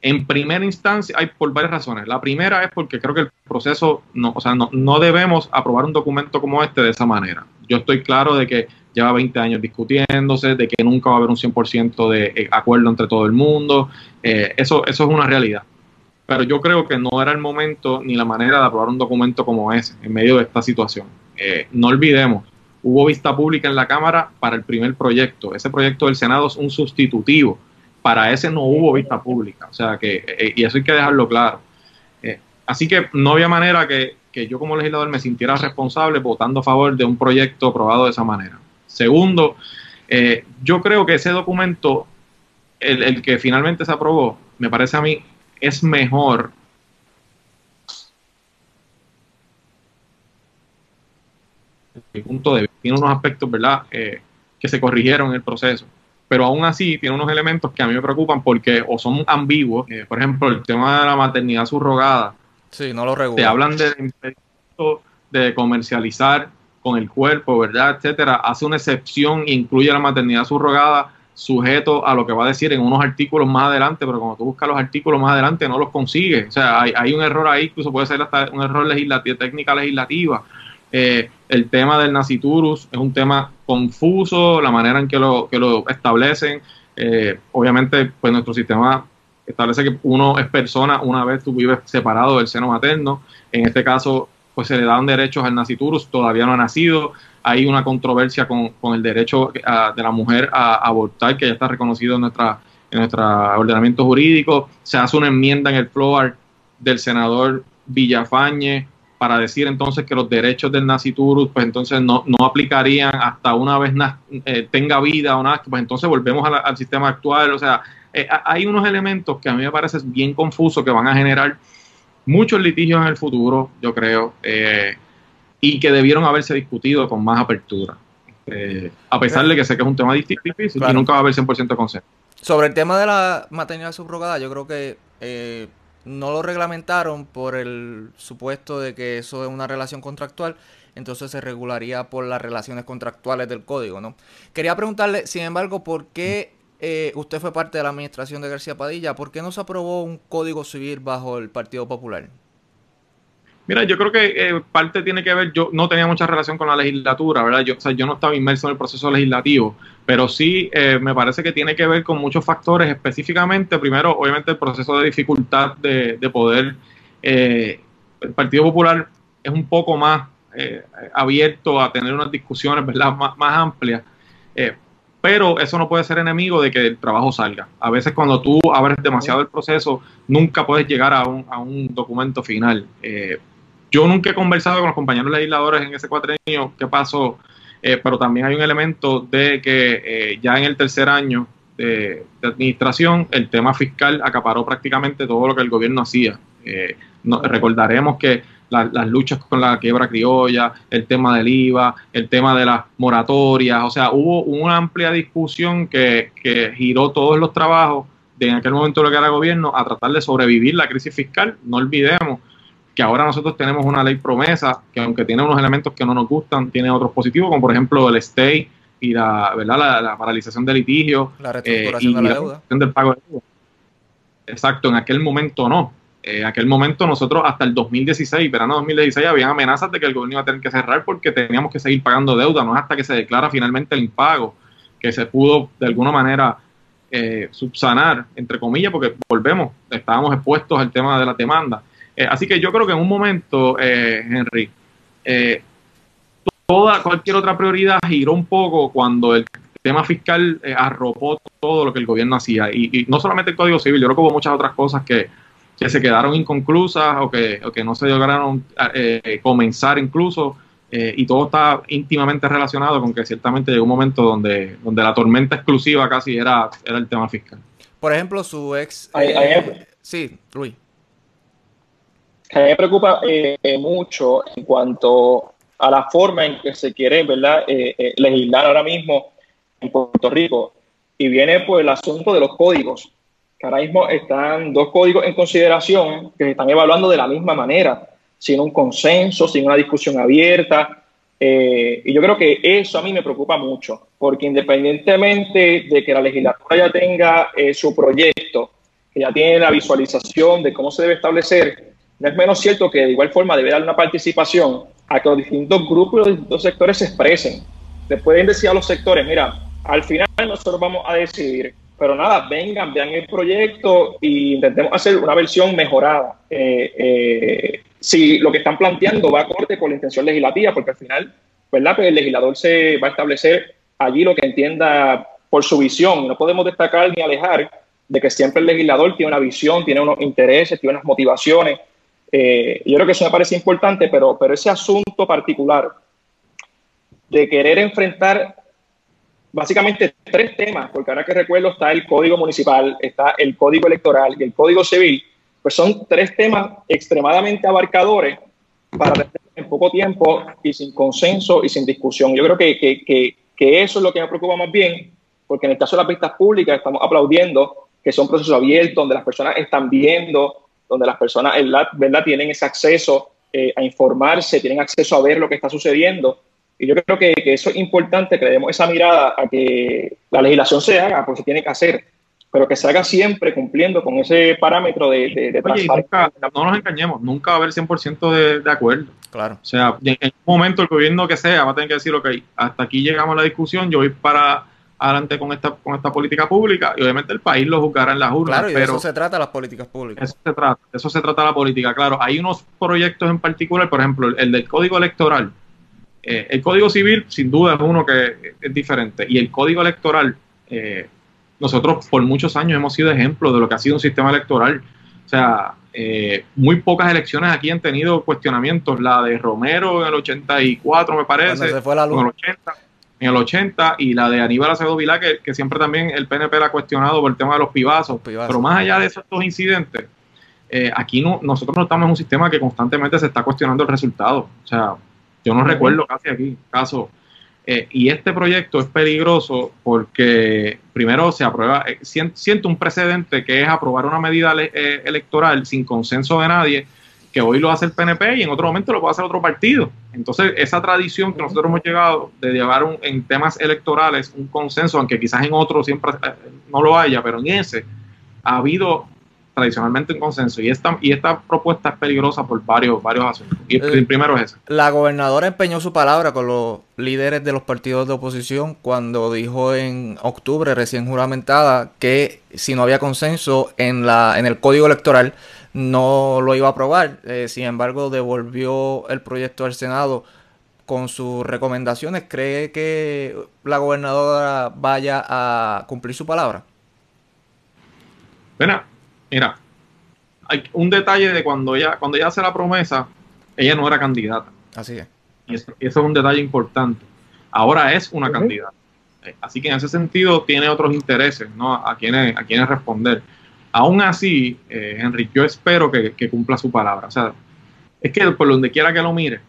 En primera instancia, hay por varias razones. La primera es porque creo que el proceso, no, o sea, no, no debemos aprobar un documento como este de esa manera. Yo estoy claro de que lleva 20 años discutiéndose, de que nunca va a haber un 100% de eh, acuerdo entre todo el mundo. Eh, eso, eso es una realidad. Pero yo creo que no era el momento ni la manera de aprobar un documento como ese en medio de esta situación. Eh, no olvidemos, hubo vista pública en la Cámara para el primer proyecto. Ese proyecto del Senado es un sustitutivo. Para ese no hubo vista pública. O sea que, y eso hay que dejarlo claro. así que no había manera que, que yo como legislador me sintiera responsable votando a favor de un proyecto aprobado de esa manera. Segundo, eh, yo creo que ese documento, el, que finalmente se aprobó, me parece a mí, es mejor mi punto de. Tiene unos aspectos, ¿verdad?, eh, que se corrigieron en el proceso. Pero aún así tiene unos elementos que a mí me preocupan porque o son ambiguos. Eh, por ejemplo, el tema de la maternidad subrogada. Sí, no lo regula. Te hablan de, de comercializar con el cuerpo, ¿verdad? Etcétera, hace una excepción e incluye la maternidad subrogada sujeto a lo que va a decir en unos artículos más adelante, pero cuando tú buscas los artículos más adelante no los consigues. O sea, hay, un error ahí, incluso puede ser hasta un error legislativo, técnica legislativa. Eh, el tema del naciturus es un tema confuso, la manera en que lo, que lo establecen. Eh, obviamente, pues nuestro sistema establece que uno es persona una vez tú vives separado del seno materno. En este caso, pues se le dan derechos al naciturus, todavía no ha nacido. Hay una controversia con, el derecho de la mujer a, abortar, que ya está reconocido en nuestra en nuestro ordenamiento jurídico. Se hace una enmienda en el floor del senador Villafañe para decir entonces que los derechos del naciturus pues entonces no, no aplicarían hasta una vez eh, tenga vida o nada, pues entonces volvemos al sistema actual. O sea, eh, hay unos elementos que a mí me parece bien confusos que van a generar muchos litigios en el futuro, yo creo, eh, y que debieron haberse discutido con más apertura. a pesar de que sé que es un tema difícil y nunca va a haber 100% consenso. Sobre el tema de la maternidad subrogada, yo creo que no lo reglamentaron por el supuesto de que eso es una relación contractual, entonces se regularía por las relaciones contractuales del código, ¿no? Quería preguntarle, sin embargo, ¿por qué eh, usted fue parte de la administración de García Padilla? ¿Por qué no se aprobó un código civil bajo el Partido Popular? Mira, yo creo que eh, parte tiene que ver, yo no tenía mucha relación con la legislatura, ¿verdad? Yo, o sea, yo no estaba inmerso en el proceso legislativo, pero sí eh, me parece que tiene que ver con muchos factores, específicamente, primero, obviamente, el proceso de dificultad de, poder. Eh, el Partido Popular es un poco más abierto a tener unas discusiones, ¿verdad?, más amplias. Pero eso no puede ser enemigo de que el trabajo salga. A veces cuando tú abres demasiado el proceso, nunca puedes llegar a un, a un documento final. Yo nunca he conversado con los compañeros legisladores en ese cuatrenio qué pasó, eh, pero también hay un elemento de que eh, ya en el tercer año de, administración el tema fiscal acaparó prácticamente todo lo que el gobierno hacía. Eh, recordaremos que las luchas con la quiebra criolla, el tema del IVA, el tema de las moratorias, o sea, hubo una amplia discusión que, que giró todos los trabajos de en aquel momento lo que era gobierno a tratar de sobrevivir la crisis fiscal. No olvidemos que ahora nosotros tenemos una ley promesa que aunque tiene unos elementos que no nos gustan, tiene otros positivos, como por ejemplo el stay y la, ¿verdad? la, paralización del litigio. La reestructuración eh, de la, deuda. del pago de deuda. Exacto, en aquel momento no. En aquel momento nosotros hasta el 2016, verano 2016, había amenazas de que el gobierno iba a tener que cerrar porque teníamos que seguir pagando deuda, no es hasta que se declara finalmente el impago que se pudo de alguna manera eh, subsanar, entre comillas, porque volvemos, estábamos expuestos al tema de la demanda. Eh, así que yo creo que en un momento, eh, Henry, toda cualquier otra prioridad giró un poco cuando el tema fiscal arropó todo lo que el gobierno hacía. Y, no solamente el Código Civil, yo creo que hubo muchas otras cosas que, se quedaron inconclusas o que, que no se lograron comenzar incluso. y todo está íntimamente relacionado con que ciertamente llegó un momento donde, donde la tormenta exclusiva casi era, era el tema fiscal. Por ejemplo, su ex... sí, Luis a mí me preocupa eh, mucho en cuanto a la forma en que se quiere ¿verdad? Eh, eh, legislar ahora mismo en Puerto Rico. Y viene pues el asunto de los códigos, que ahora mismo están dos códigos en consideración que se están evaluando de la misma manera, sin un consenso, sin una discusión abierta. y yo creo que eso a mí me preocupa mucho, porque independientemente de que la legislatura ya tenga su proyecto, que ya tiene la visualización de cómo se debe establecer, no es menos cierto que de igual forma debe dar una participación a que los distintos grupos y los distintos sectores se expresen. Le pueden decir a los sectores, mira, al final nosotros vamos a decidir, pero nada, vengan, vean el proyecto e intentemos hacer una versión mejorada. Eh, eh, si lo que están planteando va a corte con la intención legislativa, porque al final, ¿verdad? Pues el legislador se va a establecer allí lo que entienda por su visión. No podemos destacar ni alejar de que siempre el legislador tiene una visión, tiene unos intereses, tiene unas motivaciones eh, yo creo que eso me parece importante, pero, pero ese asunto particular de querer enfrentar básicamente tres temas, porque ahora que recuerdo está el código municipal, está el código electoral y el código civil, pues son tres temas extremadamente abarcadores para en poco tiempo y sin consenso y sin discusión. Yo creo que, que, que, eso es lo que me preocupa más bien, porque en el caso de las vistas públicas estamos aplaudiendo que son procesos abiertos, donde las personas están viendo, donde las personas ¿verdad? tienen ese acceso eh, a informarse, tienen acceso a ver lo que está sucediendo. Y yo creo que, eso es importante, que le demos esa mirada a que la legislación se haga, porque se tiene que hacer, pero que se haga siempre cumpliendo con ese parámetro de, de, Oye, no nos engañemos, nunca va a haber 100% de, de acuerdo. Claro. O sea, en, un momento el gobierno que sea va a tener que decir, ok, hasta aquí llegamos a la discusión, yo voy para adelante con esta, con esta política pública y obviamente el país lo juzgará en las urnas. Claro, y de eso se trata las políticas públicas. Eso se trata, eso se trata la política, claro. Hay unos proyectos en particular, por ejemplo, el, del código electoral. Eh, el código civil, sin duda, es uno que es diferente. Y el código electoral, eh, nosotros por muchos años hemos sido ejemplo de lo que ha sido un sistema electoral. O sea, eh, muy pocas elecciones aquí han tenido cuestionamientos. La de Romero en el 84, me parece. Se fue la luz. En el 80, en el 80 y la de Aníbal Acevedo Vilá, que, que, siempre también el PNP la ha cuestionado por el tema de los pibazos. Pero más allá de esos dos incidentes, eh, aquí no, nosotros no estamos en un sistema que constantemente se está cuestionando el resultado. O sea, yo no recuerdo casi aquí caso. Eh, y este proyecto es peligroso porque primero se aprueba, eh, siento un precedente que es aprobar una medida eh, electoral sin consenso de nadie, que hoy lo hace el PNP y en otro momento lo puede hacer otro partido. Entonces, esa tradición que nosotros hemos llegado de llevar en temas electorales un consenso, aunque quizás en otros siempre no lo haya, pero en ese ha habido tradicionalmente en consenso. Y esta, y esta propuesta es peligrosa por varios, varios asuntos. Y el, primero es ese. La gobernadora empeñó su palabra con los líderes de los partidos de oposición cuando dijo en octubre, recién juramentada, que si no había consenso en, la, en el código electoral, no lo iba a aprobar. Eh, sin embargo, devolvió el proyecto al Senado con sus recomendaciones. ¿Cree que la gobernadora vaya a cumplir su palabra? Bueno, Mira, hay un detalle de cuando ella, cuando ella hace la promesa, ella no era candidata. Así es. Y eso, es un detalle importante. Ahora es una candidata. Eh, así que en ese sentido tiene otros intereses, ¿no? A quienes, a quienes responder. Aún así, eh, Henry, yo espero que, cumpla su palabra. O sea, es que por donde quiera que lo mire,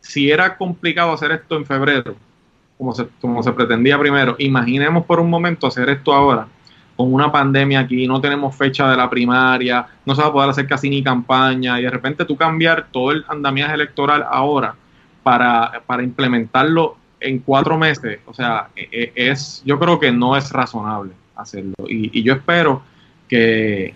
si era complicado hacer esto en febrero, como se, como se pretendía primero, imaginemos por un momento hacer esto ahora con una pandemia aquí, no tenemos fecha de la primaria, no se va a poder hacer casi ni campaña, y de repente tú cambiar todo el andamiaje electoral ahora para, para implementarlo en cuatro meses, o sea, e, e, es, yo creo que no es razonable hacerlo. Y, yo espero que,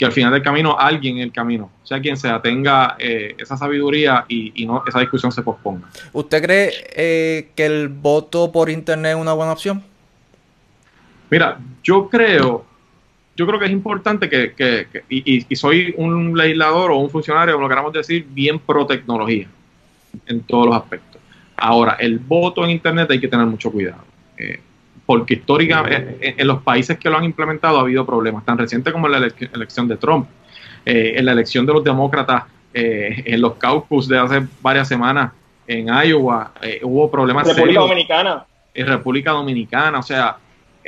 al final del camino alguien en el camino, sea quien sea, tenga eh, esa sabiduría y, no esa discusión se posponga. ¿Usted cree eh, que el voto por internet es una buena opción? Mira, yo creo, yo creo que es importante que, y, soy un legislador o un funcionario, como lo queramos decir, bien pro tecnología en todos los aspectos. Ahora, el voto en Internet hay que tener mucho cuidado. Eh, porque históricamente eh, en, los países que lo han implementado ha habido problemas, tan recientes como en la elección de Trump, eh, en la elección de los demócratas, en los caucus de hace varias semanas en Iowa, hubo problemas República Dominicana. En República Dominicana, o sea,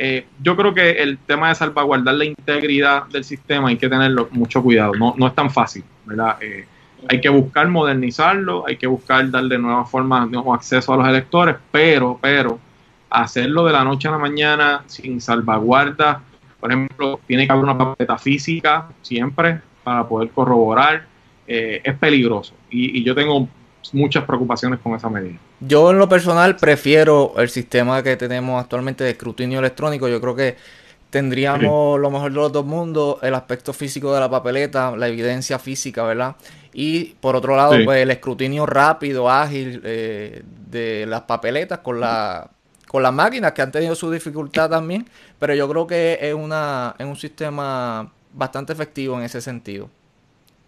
eh, yo creo que el tema de salvaguardar la integridad del sistema hay que tenerlo mucho cuidado, no, no es tan fácil, ¿verdad? Eh, hay que buscar modernizarlo, hay que buscar darle nuevas formas, nuevo acceso a los electores, pero, pero, hacerlo de la noche a la mañana sin salvaguarda, por ejemplo, tiene que haber una papeleta física siempre para poder corroborar, eh, es peligroso. Y, y yo tengo muchas preocupaciones con esa medida. Yo en lo personal prefiero el sistema que tenemos actualmente de escrutinio electrónico. Yo creo que tendríamos lo mejor de los dos mundos, el aspecto físico de la papeleta, la evidencia física, ¿verdad? Y por otro lado, pues el escrutinio rápido, ágil eh, de las papeletas con la con las máquinas que han tenido su dificultad también, pero yo creo que es una es un sistema bastante efectivo en ese sentido.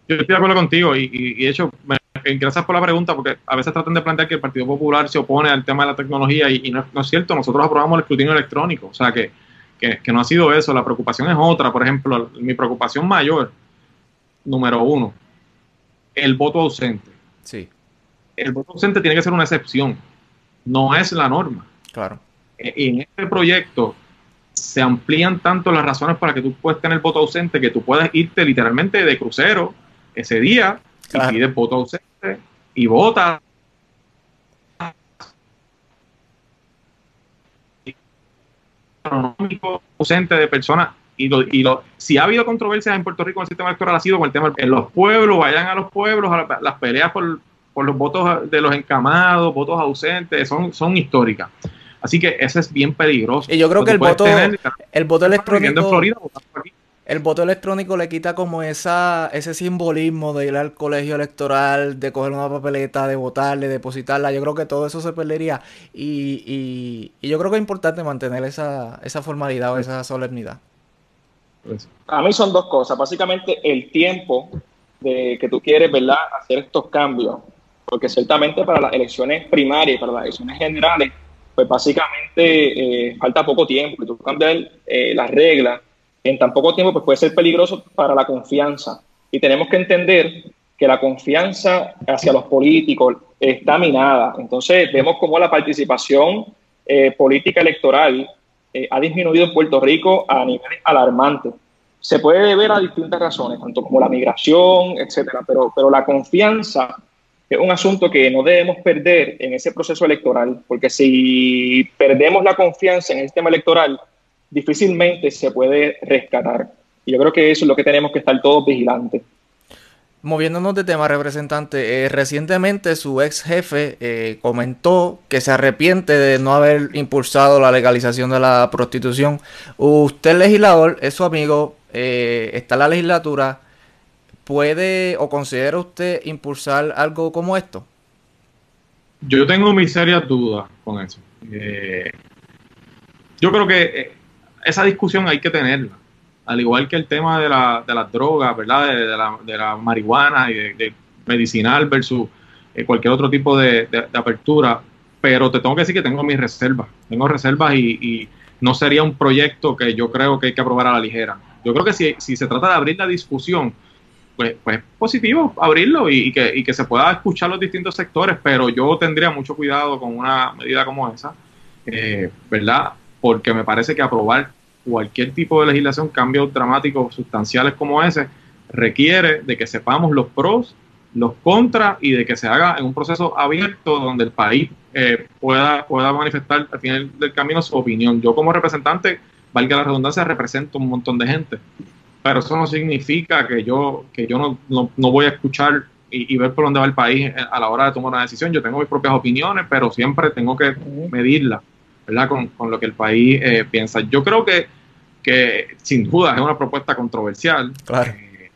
Yo estoy de acuerdo contigo y, y, de hecho me gracias por la pregunta, porque a veces tratan de plantear que el Partido Popular se opone al tema de la tecnología y, no, es cierto, nosotros aprobamos el escrutinio electrónico, o sea que, no ha sido eso, la preocupación es otra, por ejemplo, mi preocupación mayor, número uno, el voto ausente. Sí. El voto ausente tiene que ser una excepción, no es la norma. Claro. E, y en este proyecto se amplían tanto las razones para que tú puedas tener voto ausente que tú puedes irte literalmente de crucero ese día y pides voto ausente y vota. ausente de personas y, lo, y lo, si ha habido controversias en Puerto Rico en el sistema electoral ha sido con el tema en los pueblos, vayan a los pueblos, las peleas por, por, los votos de los encamados, votos ausentes, son, son históricas. Así que eso es bien peligroso. Y yo creo que el voto, el voto electrónico... En Florida, el voto electrónico le quita como esa, ese simbolismo de ir al colegio electoral, de coger una papeleta, de votar, de depositarla. Yo creo que todo eso se perdería. Y, y, yo creo que es importante mantener esa, esa formalidad o esa solemnidad. A mí son dos cosas. Básicamente el tiempo de que tú quieres, ¿verdad?, hacer estos cambios. Porque ciertamente para las elecciones primarias para las elecciones generales, pues básicamente eh, falta poco tiempo. Y tú cambias eh, las reglas en tan poco tiempo pues puede ser peligroso para la confianza y tenemos que entender que la confianza hacia los políticos está minada. Entonces vemos cómo la participación eh, política electoral eh, ha disminuido en Puerto Rico a niveles alarmantes. Se puede deber a distintas razones, tanto como la migración, etcétera, pero, pero la confianza es un asunto que no debemos perder en ese proceso electoral, porque si perdemos la confianza en el sistema electoral, difícilmente se puede rescatar. Y yo creo que eso es lo que tenemos que estar todos vigilantes. Moviéndonos de tema, representante, eh, recientemente su ex jefe eh, comentó que se arrepiente de no haber impulsado la legalización de la prostitución. Usted, legislador, es su amigo, eh, está en la legislatura. ¿Puede o considera usted impulsar algo como esto? Yo tengo mis serias dudas con eso. yo creo que esa discusión hay que tenerla al igual que el tema de, la, de las drogas, ¿verdad? De, la, de la, marihuana y de, medicinal versus eh, cualquier otro tipo de, apertura, pero te tengo que decir que tengo mis reservas, tengo reservas y, no sería un proyecto que yo creo que hay que aprobar a la ligera. Yo creo que si, si se trata de abrir la discusión, pues, pues positivo abrirlo y, que, y que se pueda escuchar los distintos sectores, pero yo tendría mucho cuidado con una medida como esa, eh, ¿verdad? Porque me parece que aprobar cualquier tipo de legislación, cambios dramáticos sustanciales como ese, requiere de que sepamos los pros, los contras y de que se haga en un proceso abierto donde el país eh, pueda, pueda manifestar al final del camino su opinión. Yo como representante, valga la redundancia, represento un montón de gente, pero eso no significa que yo, que yo no, no, voy a escuchar y, y, ver por dónde va el país a la hora de tomar una decisión. Yo tengo mis propias opiniones, pero siempre tengo que medirlas ¿verdad? Con, lo que el país eh, piensa. Yo creo que, que sin duda es una propuesta controversial. Eh,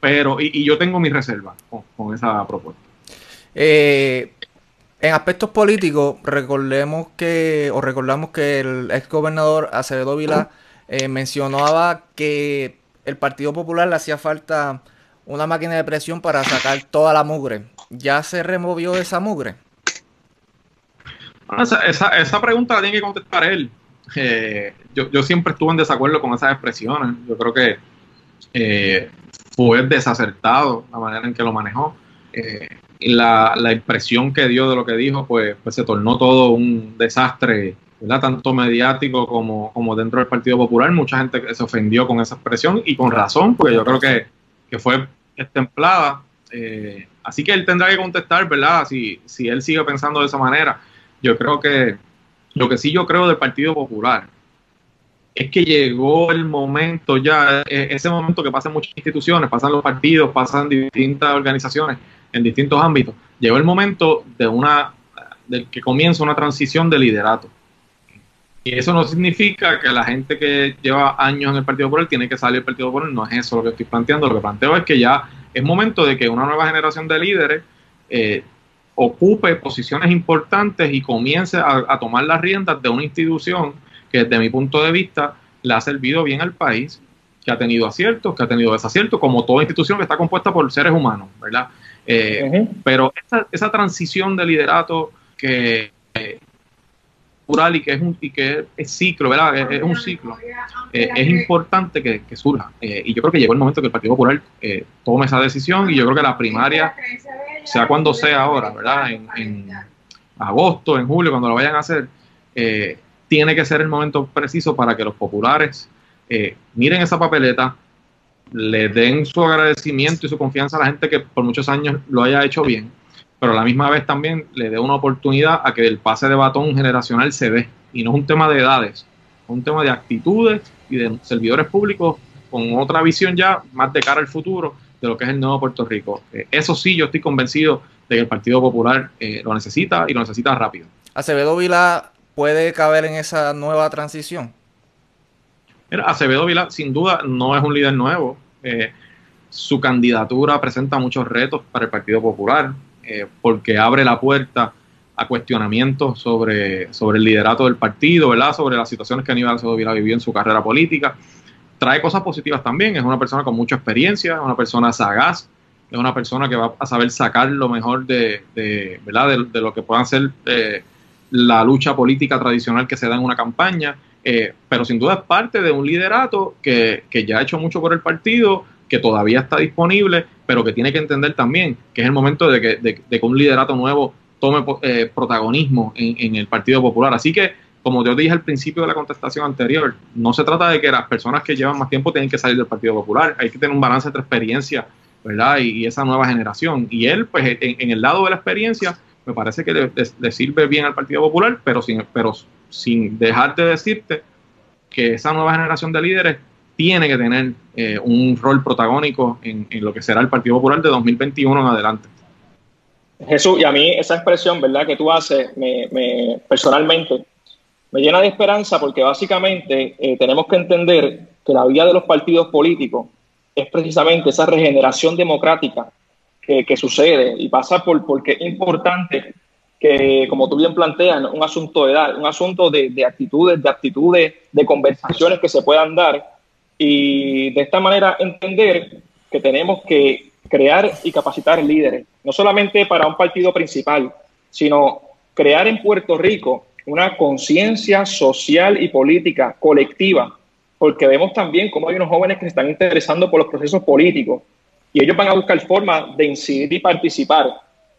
pero, y, yo tengo mi reserva con, esa propuesta. Eh, en aspectos políticos, recordemos que, o recordamos que el ex gobernador Acevedo Vila mencionaba que el Partido Popular le hacía falta una máquina de presión para sacar toda la mugre. ¿Ya se removió esa mugre? Esa, esa, pregunta la tiene que contestar él. Eh, yo, yo, siempre estuve en desacuerdo con esas expresiones. Yo creo que eh, fue desacertado la manera en que lo manejó. Eh, la, la, impresión que dio de lo que dijo, pues, pues se tornó todo un desastre, tanto mediático como, como dentro del Partido Popular. Mucha gente se ofendió con esa expresión y con razón, porque yo creo que, que fue estemplada. Eh, así que él tendrá que contestar, ¿verdad? Si, si él sigue pensando de esa manera yo creo que lo que sí yo creo del Partido Popular es que llegó el momento ya, e, ese momento que pasan muchas instituciones, pasan los partidos, pasan distintas organizaciones en distintos ámbitos, llegó el momento de una, del que comienza una transición de liderato. Y eso no significa que la gente que lleva años en el Partido Popular tiene que salir del Partido Popular, no es eso lo que estoy planteando, lo que planteo es que ya es momento de que una nueva generación de líderes eh, ocupe posiciones importantes y comience a, tomar las riendas de una institución que desde mi punto de vista le ha servido bien al país, que ha tenido aciertos, que ha tenido desaciertos, como toda institución que está compuesta por seres humanos, ¿verdad? Eh, pero esa, esa, transición de liderato que, y que es un que es ciclo, ¿verdad? Es, un ciclo. Eh, es importante que, surja. Eh, y yo creo que llegó el momento que el Partido Popular eh, tome esa decisión y yo creo que la primaria, sea cuando sea ahora, ¿verdad? En, agosto, en julio, cuando lo vayan a hacer, tiene que ser el momento preciso para que los populares miren esa papeleta, le den su agradecimiento y su confianza a la gente que por muchos años lo haya hecho bien pero a la misma vez también le dé una oportunidad a que el pase de batón generacional se dé. Y no es un tema de edades, es un tema de actitudes y de servidores públicos con otra visión ya más de cara al futuro de lo que es el nuevo Puerto Rico. Eh, eso sí, yo estoy convencido de que el Partido Popular eh, lo necesita y lo necesita rápido. ¿Acevedo Vila puede caber en esa nueva transición? Mira, Acevedo Vila sin duda no es un líder nuevo. Eh, su candidatura presenta muchos retos para el Partido Popular. Eh, porque abre la puerta a cuestionamientos sobre, sobre el liderato del partido, ¿verdad? Sobre las situaciones que Aníbal Acevedo Vila vivió en su carrera política. Trae cosas positivas también, es una persona con mucha experiencia, es una persona sagaz, es una persona que va a saber sacar lo mejor de, ¿verdad? De, lo que puedan ser eh, la lucha política tradicional que se da en una campaña eh, pero sin duda es parte de un liderato que, que ya ha hecho mucho por el partido, que todavía está disponible, pero que tiene que entender también que es el momento de que, de, que un liderato nuevo tome eh, protagonismo en, en, el Partido Popular. Así que, como yo dije al principio de la contestación anterior, no se trata de que las personas que llevan más tiempo tienen que salir del Partido Popular, hay que tener un balance entre experiencia ¿verdad? Y, esa nueva generación. Y él, pues, en, el lado de la experiencia, me parece que le, le, sirve bien al Partido Popular, pero sin, pero sin dejar de decirte que esa nueva generación de líderes tiene que tener eh, un rol protagónico en, en, lo que será el Partido Popular de 2021 en adelante. Jesús, y a mí esa expresión, ¿verdad?, que tú haces, me, me personalmente, me llena de esperanza porque básicamente eh, tenemos que entender que la vida de los partidos políticos es precisamente esa regeneración democrática que, que sucede y pasa por porque es importante que, como tú bien planteas, un asunto de edad, un asunto de actitudes, de actitudes, de conversaciones que se puedan dar y de esta manera entender que tenemos que crear y capacitar líderes, no solamente para un partido principal, sino crear en Puerto Rico una conciencia social y política colectiva, porque vemos también cómo hay unos jóvenes que se están interesando por los procesos políticos y ellos van a buscar formas de incidir y participar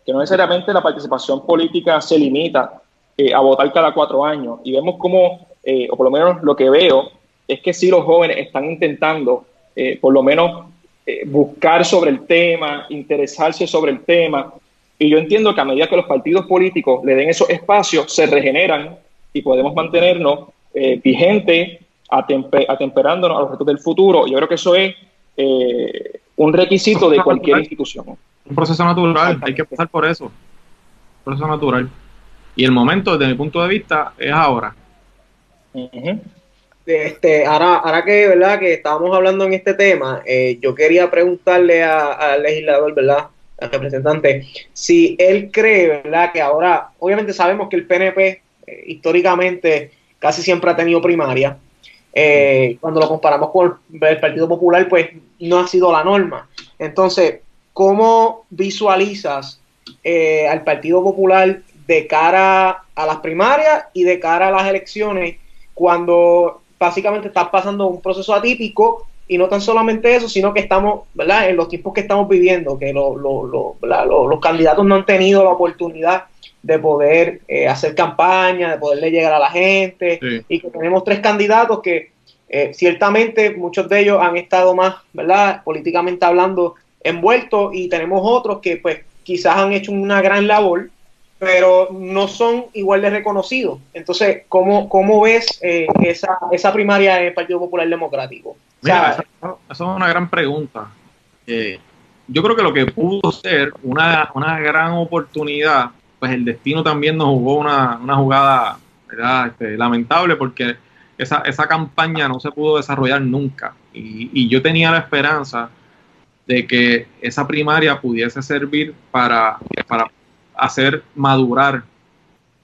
que no necesariamente la participación política se limita eh, a votar cada cuatro años. Y vemos cómo, eh, o por lo menos lo que veo, es que sí los jóvenes están intentando, eh, por lo menos, eh, buscar sobre el tema, interesarse sobre el tema. Y yo entiendo que a medida que los partidos políticos le den esos espacios, se regeneran y podemos mantenernos eh, vigentes, atemper atemperándonos a los retos del futuro. Yo creo que eso es un requisito de cualquier institución. Un proceso natural, hay que pasar por eso. Un proceso natural. Y el momento, desde mi punto de vista, es ahora. Uh -huh. Este, ahora, ahora que, ¿verdad? que estábamos hablando en este tema, eh, yo quería preguntarle al legislador, ¿verdad? Representante, si él cree, ¿verdad? que ahora, obviamente sabemos que el PNP eh, históricamente casi siempre ha tenido primaria. Eh, cuando lo comparamos con el Partido Popular, pues no ha sido la norma. Entonces, ¿cómo visualizas eh, al Partido Popular de cara a las primarias y de cara a las elecciones cuando básicamente está pasando un proceso atípico y no tan solamente eso, sino que estamos, ¿verdad? En los tiempos que estamos viviendo, que lo, lo, lo, lo los candidatos no han tenido la oportunidad de poder eh, hacer campaña, de poderle llegar a la gente, sí. y que tenemos tres candidatos que eh, ciertamente muchos de ellos han estado más, ¿verdad? Políticamente hablando, envueltos, y tenemos otros que pues quizás han hecho una gran labor, pero no son igual de reconocidos. Entonces, ¿cómo, cómo ves eh, esa, esa primaria del Partido Popular Democrático? Mira, esa, esa, es una gran pregunta. Eh, yo creo que lo que pudo ser una, una gran oportunidad, pues el destino también nos jugó una, una jugada este, lamentable porque esa, esa campaña no se pudo desarrollar nunca. Y, y yo tenía la esperanza de que esa primaria pudiese servir para, para hacer madurar,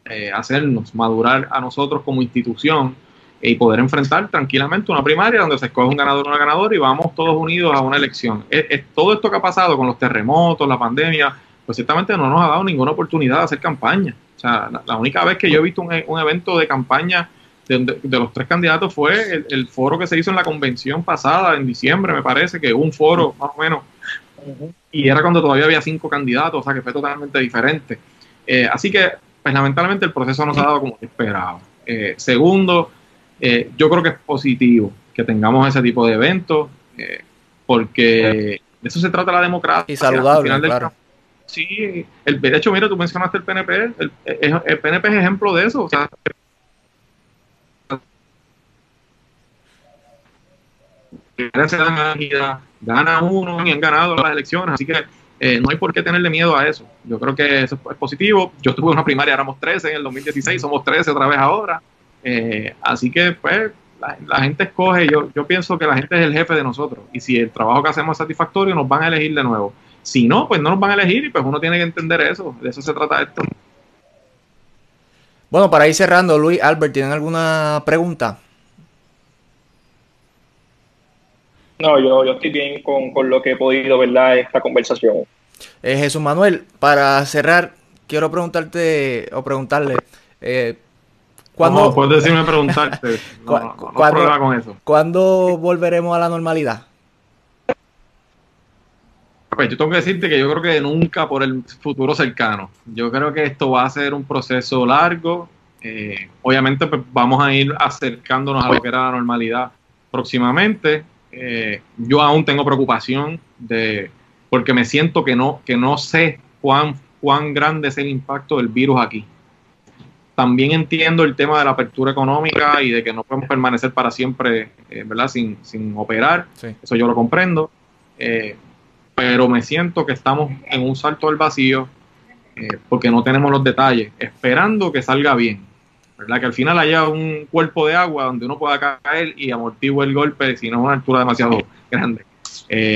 eh, hacernos madurar a nosotros como institución y poder enfrentar tranquilamente una primaria donde se escoge un ganador o una ganadora y vamos todos unidos a una elección. Es, todo esto que ha pasado con los terremotos, la pandemia, pues ciertamente no nos ha dado ninguna oportunidad de hacer campaña. O sea, la, única vez que yo he visto un, un evento de campaña de, de, de, los tres candidatos fue el, el, foro que se hizo en la convención pasada, en diciembre, me parece, que un foro más o menos. Y era cuando todavía había cinco candidatos, o sea que fue totalmente diferente. Eh, así que, pues lamentablemente el proceso no se ha dado como esperaba. Eh, segundo, eh, yo creo que es positivo que tengamos ese tipo de eventos, porque de eso se trata la democracia. Y saludable, al claro. Del, sí, el, de hecho, mira, tú mencionaste el PNP, el, el, el PNP es ejemplo de eso, o sea, se dan gana uno y han ganado las elecciones, así que eh, no hay por qué tenerle miedo a eso. Yo creo que eso es positivo. Yo tuve una primaria, éramos 13 en el 2016, somos 13 otra vez ahora. Eh, así que, pues, la, la, gente escoge. Yo, yo pienso que la gente es el jefe de nosotros. Y si el trabajo que hacemos es satisfactorio, nos van a elegir de nuevo. Si no, pues no nos van a elegir y pues uno tiene que entender eso. De eso se trata esto. Bueno, para ir cerrando, Luis, Albert, ¿tienen alguna pregunta? No, yo, yo estoy bien con, con, lo que he podido, ¿verdad? Esta conversación. Eh, Jesús Manuel, para cerrar, quiero preguntarte o preguntarle, eh, ¿Cuándo, puedes decirme preguntarte. *laughs* No, no, no, con eso. ¿Cuándo volveremos a la normalidad? Pues yo tengo que decirte que yo creo que nunca por el futuro cercano. Yo creo que esto va a ser un proceso largo. Eh, obviamente pues, vamos a ir acercándonos a lo que era la normalidad próximamente. Eh, yo aún tengo preocupación de porque me siento que no que no sé cuán cuán grande es el impacto del virus aquí. También entiendo el tema de la apertura económica y de que no podemos permanecer para siempre, eh, ¿verdad? Sin, sin operar. Eso yo lo comprendo. Eh, pero me siento que estamos en un salto al vacío eh, porque no tenemos los detalles, esperando que salga bien. ¿Verdad? Que al final haya un cuerpo de agua donde uno pueda caer y amortigue el golpe si no es una altura demasiado grande.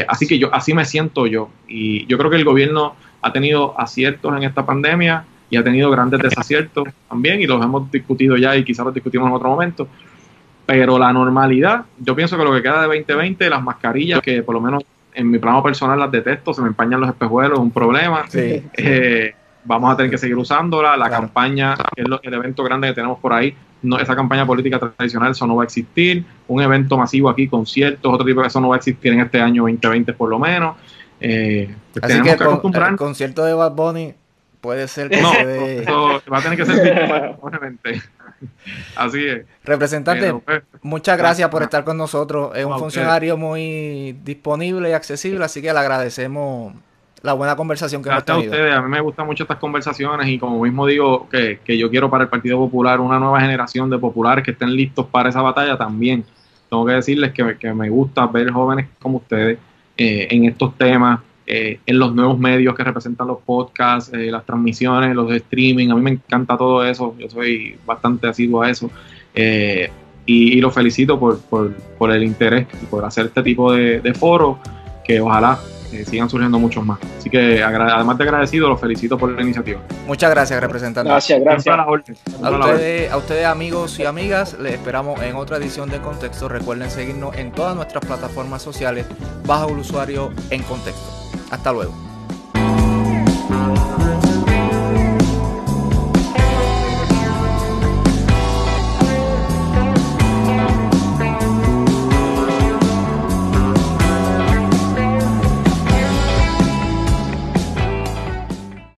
así que yo, así me siento yo. Y yo creo que el gobierno ha tenido aciertos en esta pandemia y ha tenido grandes desaciertos también y los hemos discutido ya y quizás los discutimos en otro momento. Pero la normalidad, yo pienso que lo que queda de 2020, las mascarillas, que por lo menos en mi plano personal las detesto, se me empañan los espejuelos, es un problema. Eh, vamos a tener que seguir usándola. La campaña, que es el evento grande que tenemos por ahí, no, esa campaña política tradicional, eso no va a existir. Un evento masivo aquí, conciertos, otro tipo de eso no va a existir en este año 2020 por lo menos. Eh, Así que, el concierto de Bad Bunny puede ser que no, eso va a tener que ser *laughs* obviamente. Así es. Representante, pues, muchas gracias por estar con nosotros. Es un funcionario muy disponible y accesible, así que le agradecemos la buena conversación que Gracias hemos tenido. a ustedes, a mí me gustan mucho estas conversaciones y como mismo digo que, que, yo quiero para el Partido Popular una nueva generación de populares que estén listos para esa batalla también. Tengo que decirles que, que me gusta ver jóvenes como ustedes eh, en estos temas, eh, en los nuevos medios que representan los podcasts, eh, las transmisiones, los streaming. A mí me encanta todo eso, yo soy bastante asiduo a eso. Y, lo felicito por, por, por, el interés y por hacer este tipo de, de foros que ojalá sigan surgiendo muchos más. Así que además de agradecido, los felicito por la iniciativa. Muchas gracias, representante. Gracias, gracias. A ustedes, a ustedes, amigos y amigas, les esperamos en otra edición de Contexto. Recuerden seguirnos en todas nuestras plataformas sociales bajo el usuario en Contexto. Hasta luego.